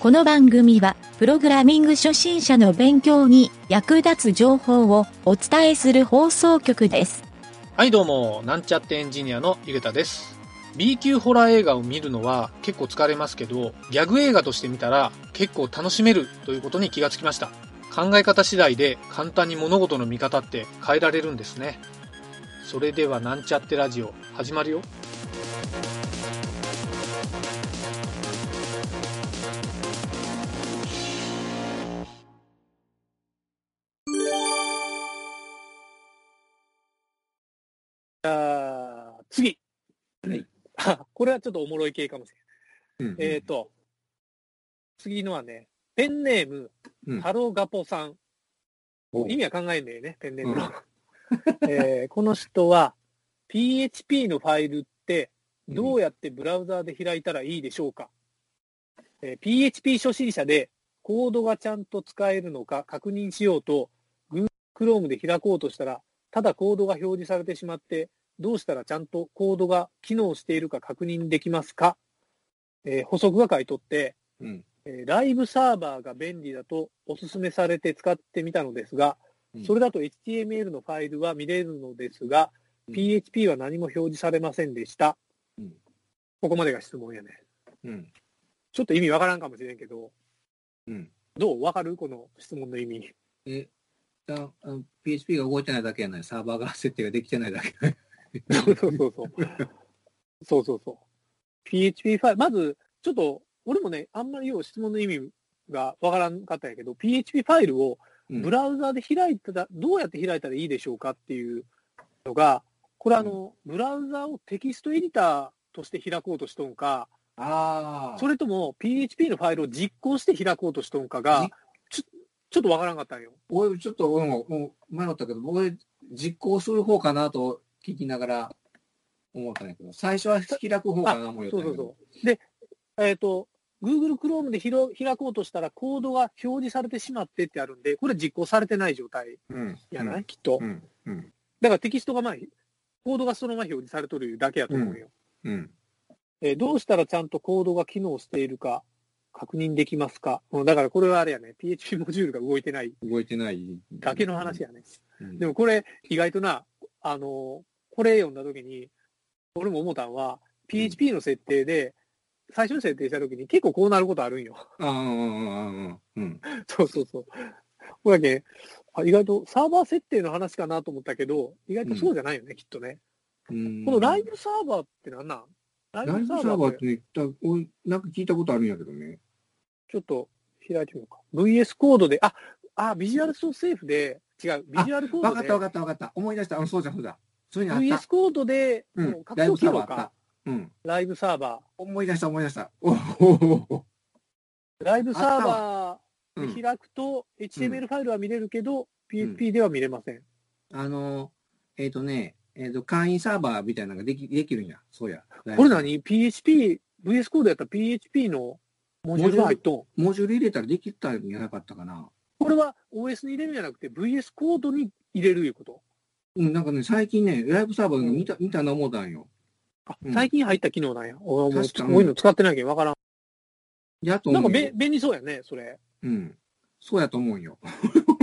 この番組は、プログラミング初心者の勉強に役立つ情報をお伝えする放送局です。はいどうも、なんちゃってエンジニアのゆげたです。B 級ホラー映画を見るのは結構疲れますけど、ギャグ映画として見たら結構楽しめるということに気がつきました。考え方次第で簡単に物事の見方って変えられるんですね。それではなんちゃってラジオ始まるよ。次。はい あこれはちょっとおもろい系かもしれうんない。えっ、と、次のはね、ペンネーム、うんハロガポさん。お意味は考えんねえね、ペンネームの。えーこの人は、PHP のファイルって、どうやってブラウザーで開いたらいいでしょうか、えー PHP 初心者で、コードがちゃんと使えるのか確認しようと、Google Chrome で開こうとしたら、ただコードが表示されてしまって、どうしたらちゃんとコードが機能しているか確認できますか、えー補足が書いとって、うんえーライブサーバーが便利だとお勧めされて使ってみたのですが、うんそれだと HTML のファイルは見れるのですが、うん PHP は何も表示されませんでした。うんここまでが質問やね。うん。ちょっと意味わからんかもしれんけど、うん。どう？わかる？この質問の意味。PHP が動いてないだけやない、サーバーが 設定ができてないだけ。そうそうそうそう。そうそうそう。PHP ファイル、まず、ちょっと、俺もね、あんまりよう質問の意味がわからんかったんやけど、PHP ファイルをうんブラウザで開いたら、どうやって開いたらいいでしょうかっていうのが、これあの、ブラウザをテキストエディターとして開こうとしとんか、ああ。それとも PHP のファイルを実行して開こうとしとんかが、ちょちょっとわからんかったんよ。俺、ちょっと、俺ももう迷ったけど、俺、実行する方かなと聞きながら思ったんやけど、最初は開く方かな思うよったんやけど。そうそうそう。で、えっ、と、Google Chrome でひろ開こうとしたら、コードが表示されてしまってってあるんで、これ実行されてない状態うん。やない、きっと。うん。うん。だからテキストがまあ、コードがそのまま表示されとるだけやと思うよ。うん。えーどうしたらちゃんとコードが機能しているか確認できますか、うん、だからこれはあれやね、PHP モジュールが動いてない動いてない。だけの話やね。うん。でもこれ、意外とな、あのーこれ読んだときに、俺も思ったんは、PHP の設定で、最初に設定したときに結構こうなることあるんよ。ああ、うんうんうんうん。そうそうそう。これだけあ、意外とサーバー設定の話かなと思ったけど、意外とそうじゃないよね、きっとね。うん。このライブサーバーってなん？なんラライブサーバーってね、なんか聞いたことあるんやけどね。ちょっと開いてみようか。VS コードで、あ、あ、ビジュアルソーセーフで、違う、ビジュアルコードでわかった、わかったわかった。思い出した。あそうじゃそうだ。そういうのあった VS。コードで、うん格闘機ブサーバーあった能か。。うん。ライブサーバ思い出した思い出した。おおー。ライブサーバうんーで開くと、HTML ファイルは見れるけど、PHP では見れません。あの、えっ、とね、えっ、と、会員サーバーみたいなのができできるんや。そうや。これ何 ?PHP、VS コードやったら PHP のモジュールが入っとん。モジュール入れたらできたんじゃなかったかな。これは OS に入れるんじゃなくて VS コードに入れるいうこと？うん、なんかね、最近ね、ライブサーバーの見た、見たの思ったんよ。あうん最近入った機能なんや。俺はもうこういうの使ってないけどわからん。やとなんかべ。便利そうやね、それ。うん。そうやと思うんよ。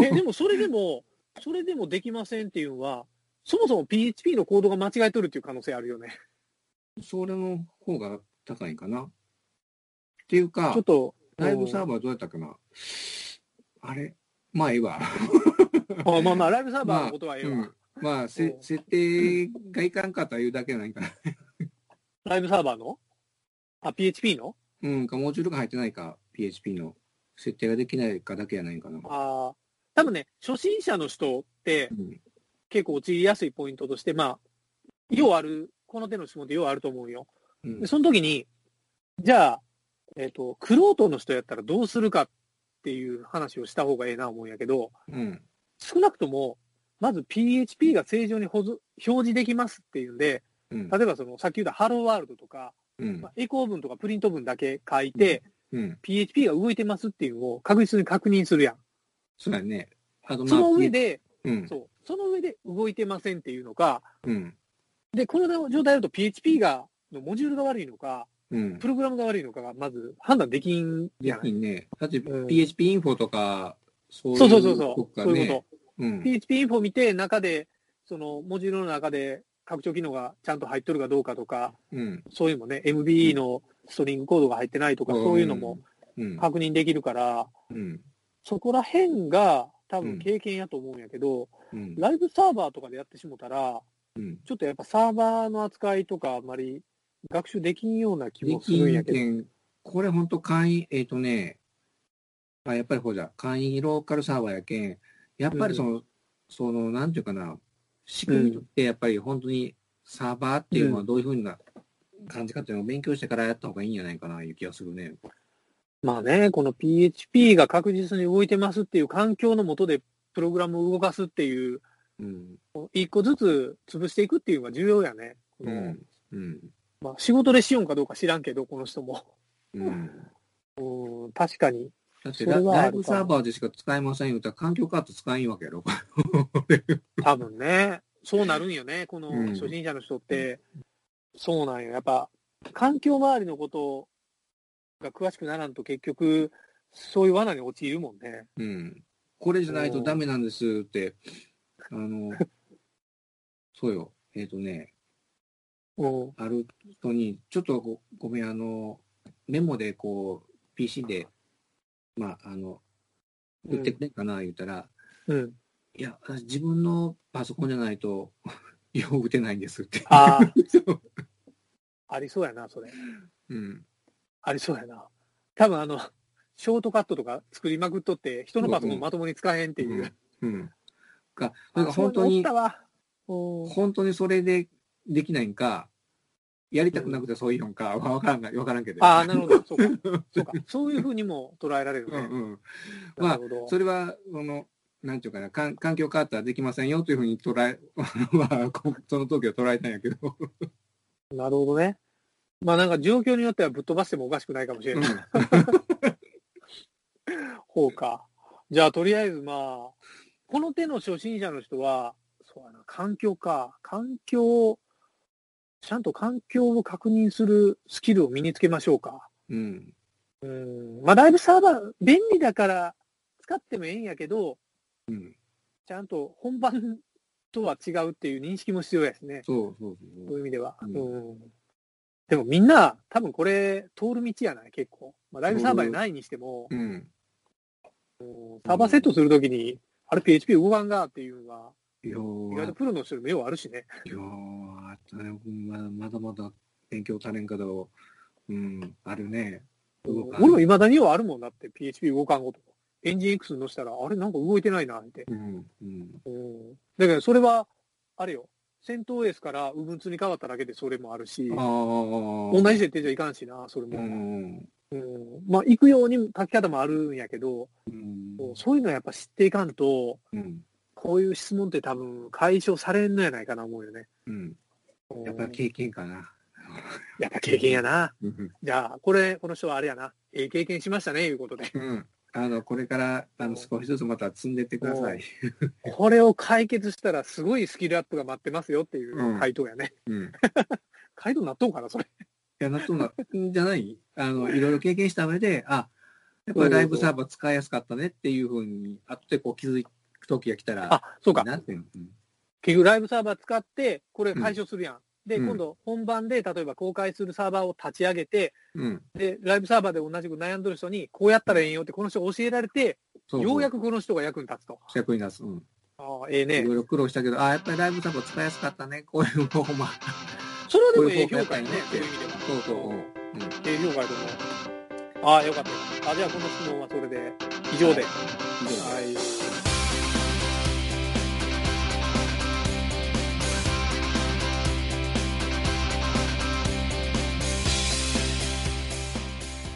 え、でもそれでも、それでもできませんっていうのは、そもそも PHP のコードが間違えとるっていう可能性あるよね。それの方が高いかな。っていうかちょっ、と、ライブサーバーどうやったかな。あれ？まあ、ええわ。あまあまあ、ライブサーバーのことはええわ。うんまあ、せうん設定がいかんかったら言うだけやないかな。ライブサーバーの？あ、PHP の？うん、か、モジュールが入ってないか、PHP の設定ができないかだけやないかな。ああ、多分ね、初心者の人ってうん。結構陥りやすいポイントとして、まあ、ようある、この手の質問ってようあると思うよ。うんで、その時に、じゃあ、えっ、と、クロートの人やったらどうするかっていう話をした方がええな思うんやけど、うん。少なくとも、まず PHP が正常に保存表示できますっていうんで、うん。例えばその、さっき言ったハローワールドとか、うんまあ、エコー文とかプリント文だけ書いて、うん。PHP が動いてますっていうのを確実に確認するやん。そうやね。あと、その上、で、うん。そう、その上で動いてませんっていうのか、うん。で、この状態だと PHP が、のモジュールが悪いのか、うん。プログラムが悪いのかがまず判断できんじでゃない？きんね。だってうん PHP インフォとか、そういうそうそうそうそう。かそういうこうんと。。PHP インフォ見て、中で、その、モジュールの中で拡張機能がちゃんと入っとるかどうかとか、うん。そういうのもね、MBE のストリングコードが入ってないとか、そういうのもうん。確認できるから、うん。そこら辺が多うん分経験やと思うんやけど、うん。ライブサーバーとかでやってしもたら、うん。ちょっとやっぱサーバーの扱いとかあんまり学習できんような気でもするんきやけど。これ本当会員、えっ、とね、あ、やっぱりほら、会員ローカルサーバーやけん、やっぱりその、その、なんていうかな、仕組みってやっぱり本当にサーバーっていうのはどういうふうな感じかっていうのを勉強してからやった方がいいんじゃないかな、いう気がするね。まあね、この PHP が確実に動いてますっていう環境のもとでプログラムを動かすっていう、うん。一個ずつ潰していくっていうのが重要やね。このうん。うん。まあ、仕事でしよんかどうか知らんけど、この人も。うん。うん、確かに。だってラライブサーバーでしか使えませんよったら環境カード使えんわけやろ。多分ね、そうなるんよね、このうん初心者の人って。そうなんよ。やっぱ、環境周りのことが詳しくならんと結局、そういう罠に陥るもんね。うん。これじゃないとダメなんですって、あの、そうよ。えっ、とね、うん。ある人に、ちょっとごごめん、あの、メモでこう、PC で、まあ、あの、打ってくれんかな、言ったら、うん。いや、私自分のパソコンじゃないと、よう打てないんですって。ああ、ありそうやな、それ。うん。ありそうやな。多分あの、ショートカットとか作りまくっとって、人のパソコンまともに使えんっていう。うん。か、それがあ本当に本当にそれでできないんか、やりたくなくてそういうのか、わからんが、わからんけど。ああ、なるほど。そうか。そうか。そういうふうにも捉えられるね。うんうん。まあ。それは、その、なんていうかな、かん環境変わったらできませんよというふうに捉え、まあ、こその時は捉えたんやけど。なるほどね。まあなんか状況によってはぶっ飛ばしてもおかしくないかもしれない。ほうか。じゃあとりあえずまあ、この手の初心者の人は、そうやな、環境か。環境、ちゃんと環境を確認するスキルを身につけましょうか。うん。うん。まあライブサーバー便利だから使ってもええんやけど、うん。ちゃんと本番とは違うっていう認識も必要やしね。そうそうそうそ。いうう意味では。うんうんでもみんな、多分これ、通る道やない、結構。まあ、ライブサーバーにないにしても、うん。うんサーバーセットするときに、あれ PHP 動かんがっていうのが、いや意外ーとプロの人にもようあるしね。いやーまだまだ勉強足れんけど、うん、あるね。俺も未だにようあるもんだって、PHP 動かんこと。エンジン X に乗せたら、あれなんか動いてないな、って。うん、うん。うん。だけど、それは、あれよ。戦闘 OS から Ubuntu に変わっただけでそれもあるし。同じ設定じゃいかんしな、それうも。ん。うん。まあ、行くように書き方もあるんやけど、うん。そういうのやっぱ知っていかんと、うん。こういう質問って多分解消されんのやないかな思うよね。うん。うんやっぱり経験かな。やっぱ経験やな。うん。じゃあ、これ、この人はあれやな。ええ経験しましたね、いうことで。うん。あの、これから、あの、少しずつまた積んでってください。これを解決したらすごいスキルアップが待ってますよっていう回答やね。うん。い 回答なっとんかな、それ。や、納豆な、じゃない？あの、いろいろ経験した上で、あ、やっぱりライブサーバー使いやすかったねっていうふうに、後でこう気づく時が来たら、あ、そうか。なんていうのうん結局ライブサーバー使って、これ解消するやん。で、うん今度本番で、例えば公開するサーバーを立ち上げて、うん。で、ライブサーバーで同じく悩んでる人に、こうやったらええんよってこの人が教えられて、そうようやくくこの人が役に立つと。役に立つ。うん。ああ、ええねいろ。いろ苦労したけど、あ、やっぱりライブサーバー使いやすかったね。こういう方法も。それはでもええ評価やね、そういう意味では。そうそう。うん。ええ評価やと思う。ああ、よかった。あ、じゃあこの質問はそれで以上で。以上ですはい。